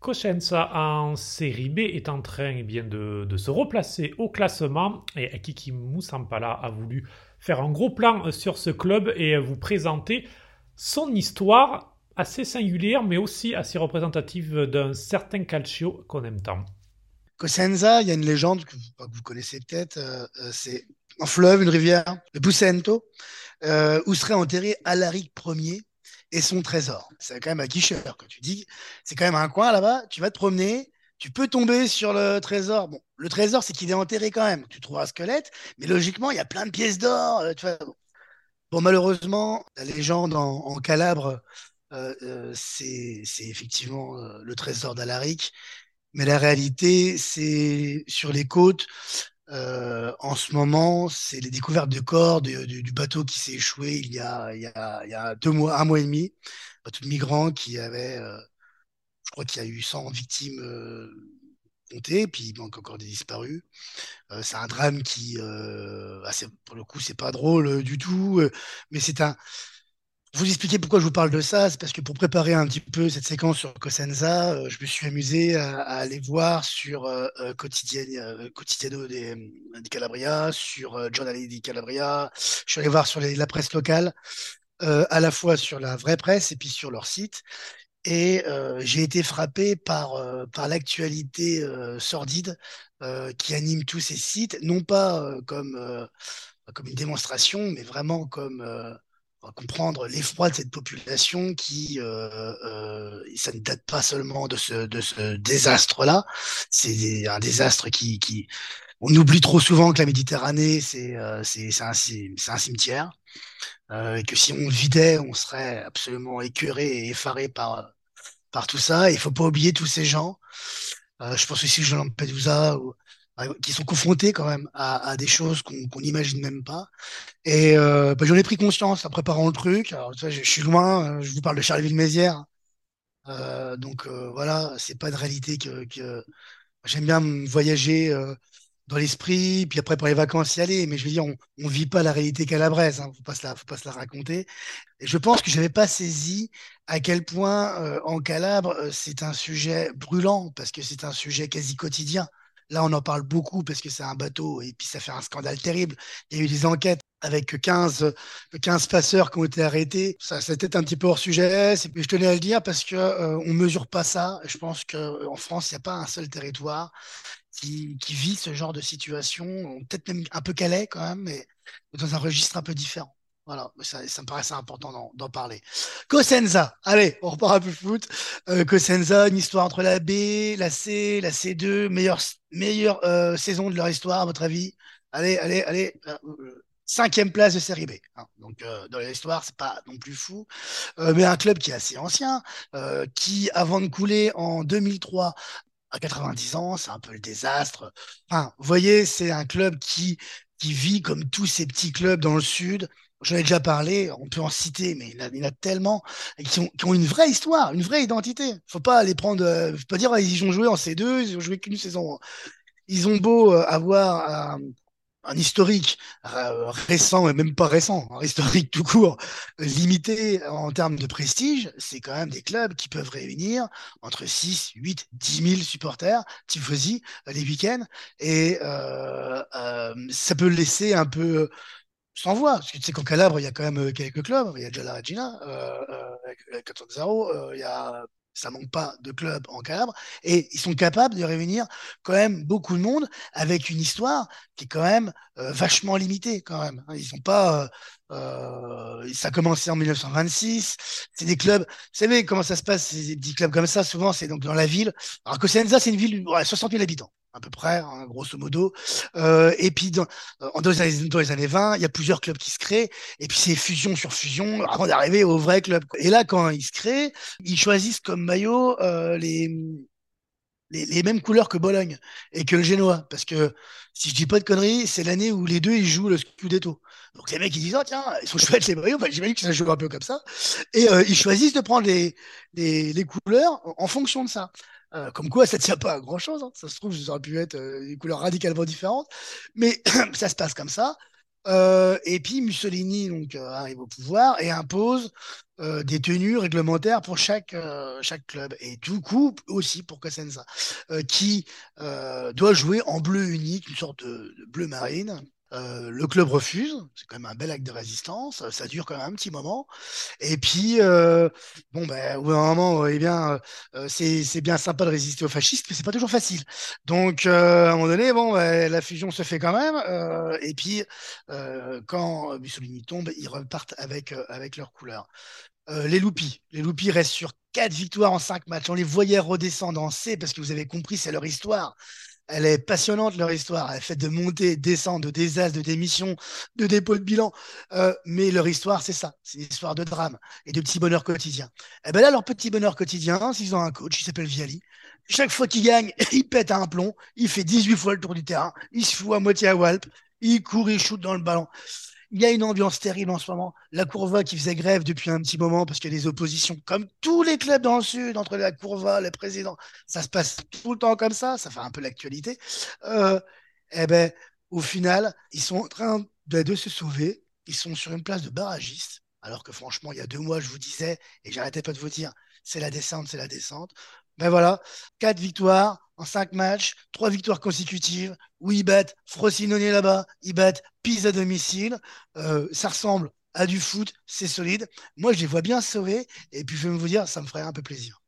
Cosenza en série B est en train eh de, se replacer au classement et Kiki Moussampala a voulu faire un gros plan sur ce club et vous présenter son histoire assez singulière mais aussi assez représentative d'un certain calcio qu'on aime tant. Cosenza, il y a une légende que vous, connaissez peut-être, euh, euh, c'est un fleuve, une rivière, le Bucento, euh, où serait enterré Alaric Ier, et son trésor. C'est quand même à Guicheur quand tu dis. C'est quand même un coin là-bas. Tu vas te promener. Tu peux tomber sur le trésor. Bon, le trésor, c'est qu'il est enterré quand même. Tu trouveras un squelette, mais logiquement, il y a plein de pièces d'or. Euh, bon. malheureusement, la légende en, Calabre, euh, euh, c'est effectivement le trésor d'Alaric. Mais la réalité, c'est sur les côtes, euh, en ce moment, c'est les découvertes de corps du bateau qui s'est échoué il y, a, deux mois, un mois et demi. Un bateau de migrants qui avait, euh, je crois qu'il y a eu 100 victimes euh, comptées, puis il manque encore des disparus. C'est un drame qui, ah, pour le coup, c'est pas drôle du tout, mais c'est un, vous expliquer pourquoi je vous parle de ça, c'est parce que pour préparer un petit peu cette séquence sur Cosenza, euh, je me suis amusé à, aller voir sur euh, euh Quotidiano des, Calabria, sur Giornale di Calabria, je suis allé voir sur la presse locale, à la fois sur la vraie presse et puis sur leur site. Et j'ai été frappé par, par l'actualité sordide qui anime tous ces sites, non pas comme, comme une démonstration, mais vraiment comme comprendre l'effroi de cette population qui, euh, euh, ça ne date pas seulement de ce, de ce désastre-là, c'est un désastre qui, qui, on oublie trop souvent que la Méditerranée, c'est euh, un, un, cimetière, euh, et que si on le vidait, on serait absolument écœuré et effaré par, par tout ça. Il faut pas oublier tous ces gens. Euh, je pense aussi que Jean Lampedusa, ou, qui sont confrontés quand même à, des choses qu'on n'imagine même pas. Et euh, bah, j'en ai pris conscience en préparant le truc. Alors, je, suis loin, euh, je vous parle de Charleville-Mézières. Euh, donc euh, voilà, c'est pas de réalité que, j'aime bien voyager dans l'esprit, puis après pour les vacances y aller. Mais je veux dire, on, on vit pas la réalité calabraise, hein, faut faut pas se la raconter. Et je pense que j'avais pas saisi à quel point en Calabre c'est un sujet brûlant parce que c'est un sujet quasi quotidien. Là, on en parle beaucoup parce que c'est un bateau et puis ça fait un scandale terrible. Il y a eu des enquêtes avec 15, 15 passeurs qui ont été arrêtés. Ça, c'était un petit peu hors sujet. Je tenais à le dire parce que euh, on mesure pas ça. Je pense qu'en France, il n'y a pas un seul territoire qui, qui vit ce genre de situation. Peut-être même un peu Calais quand même, mais dans un registre un peu différent. Voilà, ça, me paraissait important d'en parler. Cosenza, allez, on repart un peu foot. Euh, Cosenza, une histoire entre la B, la C, la C2, meilleure, meilleure euh, saison de leur histoire, à votre avis? Allez, allez, allez. Euh, cinquième place de série B. Hein. Donc euh, dans l'histoire, c'est pas non plus fou, mais un club qui est assez ancien, qui avant de couler en 2003 à 90 ans, c'est un peu le désastre. Enfin, vous voyez, c'est un club qui qui vit comme tous ces petits clubs dans le sud, J'en ai déjà parlé, on peut en citer, mais il y en a, tellement qui, ont une vraie histoire, une vraie identité. Faut pas les prendre, euh, faut pas dire ils ont joué en C2, ils ont joué qu'une saison. Ils ont beau euh, avoir un, un historique euh, récent et même pas récent, un historique tout court, limité en termes de prestige, c'est quand même des clubs qui peuvent réunir entre 6, 8, 10 000 supporters, tifosi, les week-ends, et euh, ça peut laisser un peu sans voix. Parce que tu sais qu'en Calabre, il y a quand même euh, quelques clubs. Il y a déjà la Regina, euh, euh, 0 euh, il y a ça manque pas de clubs en Calabre, et ils sont capables de réunir quand même beaucoup de monde avec une histoire qui est quand même euh, vachement limitée quand même. Ils sont pas, euh, ça a commencé en 1926, c'est des clubs, vous savez comment ça se passe, ces petits clubs comme ça, souvent c'est donc dans la ville. Alors Cosenza, c'est une ville de 60 000 habitants à peu près, hein, grosso modo. Euh, et puis, dans, euh, les années, dans, les années, 20, il y a plusieurs clubs qui se créent, et puis c'est fusion sur fusion avant d'arriver au vrai club. Et là, quand ils se créent, ils choisissent comme maillot euh, les, les, mêmes couleurs que Bologne et que le Génois, parce que si je dis pas de conneries, c'est l'année où les deux ils jouent le Scudetto. Donc les mecs ils disent oh tiens ils sont chouettes les maillots, j'imagine que ça joue un peu comme ça, et ils choisissent de prendre les, les couleurs en fonction de ça. Euh, comme quoi, ça ne tient pas à grand chose. Hein. Ça se trouve, ça aurait pu être euh, des couleurs radicalement différentes. Mais ça se passe comme ça. Euh, et puis Mussolini euh, arrive au pouvoir et impose des tenues réglementaires pour chaque club et tout coup aussi pour Cosenza qui doit jouer en bleu unique, une sorte de bleu marine. Le club refuse, c'est quand même un bel acte de résistance, ça dure quand même un petit moment. Et puis, bon, ben, au bout d'un moment, eh bien, euh, c'est bien sympa de résister aux fascistes, mais c'est pas toujours facile. Donc, à un moment donné, bon, ben, la fusion se fait quand même. et puis, quand Mussolini tombe, ils repartent avec, avec leur couleur. les Loupies. Les Loupies restent sur quatre victoires en cinq matchs. On les voyait redescendre en C parce que vous avez compris, c'est leur histoire. Elle est passionnante, leur histoire. Elle est faite de montées, de descentes, de désastres, de démissions, de dépôts de bilan. Euh, mais leur histoire, c'est ça. C'est une histoire de drame et de petits bonheurs quotidiens. Et eh ben là, leur petit bonheur quotidien, s'ils ont un coach, il s'appelle Viali. Chaque fois qu'il gagne, il pète un plomb. Il fait 18 fois le tour du terrain. Il se fout à moitié à Walp. Il court, il shoot dans le ballon. Il y a une ambiance terrible en ce moment. La Courva qui faisait grève depuis un petit moment parce qu'il y a des oppositions, comme tous les clubs dans le sud, entre la Courva, les présidents. Ça se passe tout le temps comme ça. Ça fait un peu l'actualité. Euh, eh ben, au final, ils sont en train de, se sauver. Ils sont sur une place de barragiste. Alors que franchement, il y a deux mois, je vous disais, et j'arrêtais pas de vous dire, c'est la descente, c'est la descente. Ben voilà, quatre victoires, en cinq matchs, trois victoires consécutives, où ils battent Frosinone là-bas, ils battent Pise à domicile. Euh, ça ressemble à du foot, c'est solide. Moi, je les vois bien sauver, et puis je vais vous dire, ça me ferait un peu plaisir.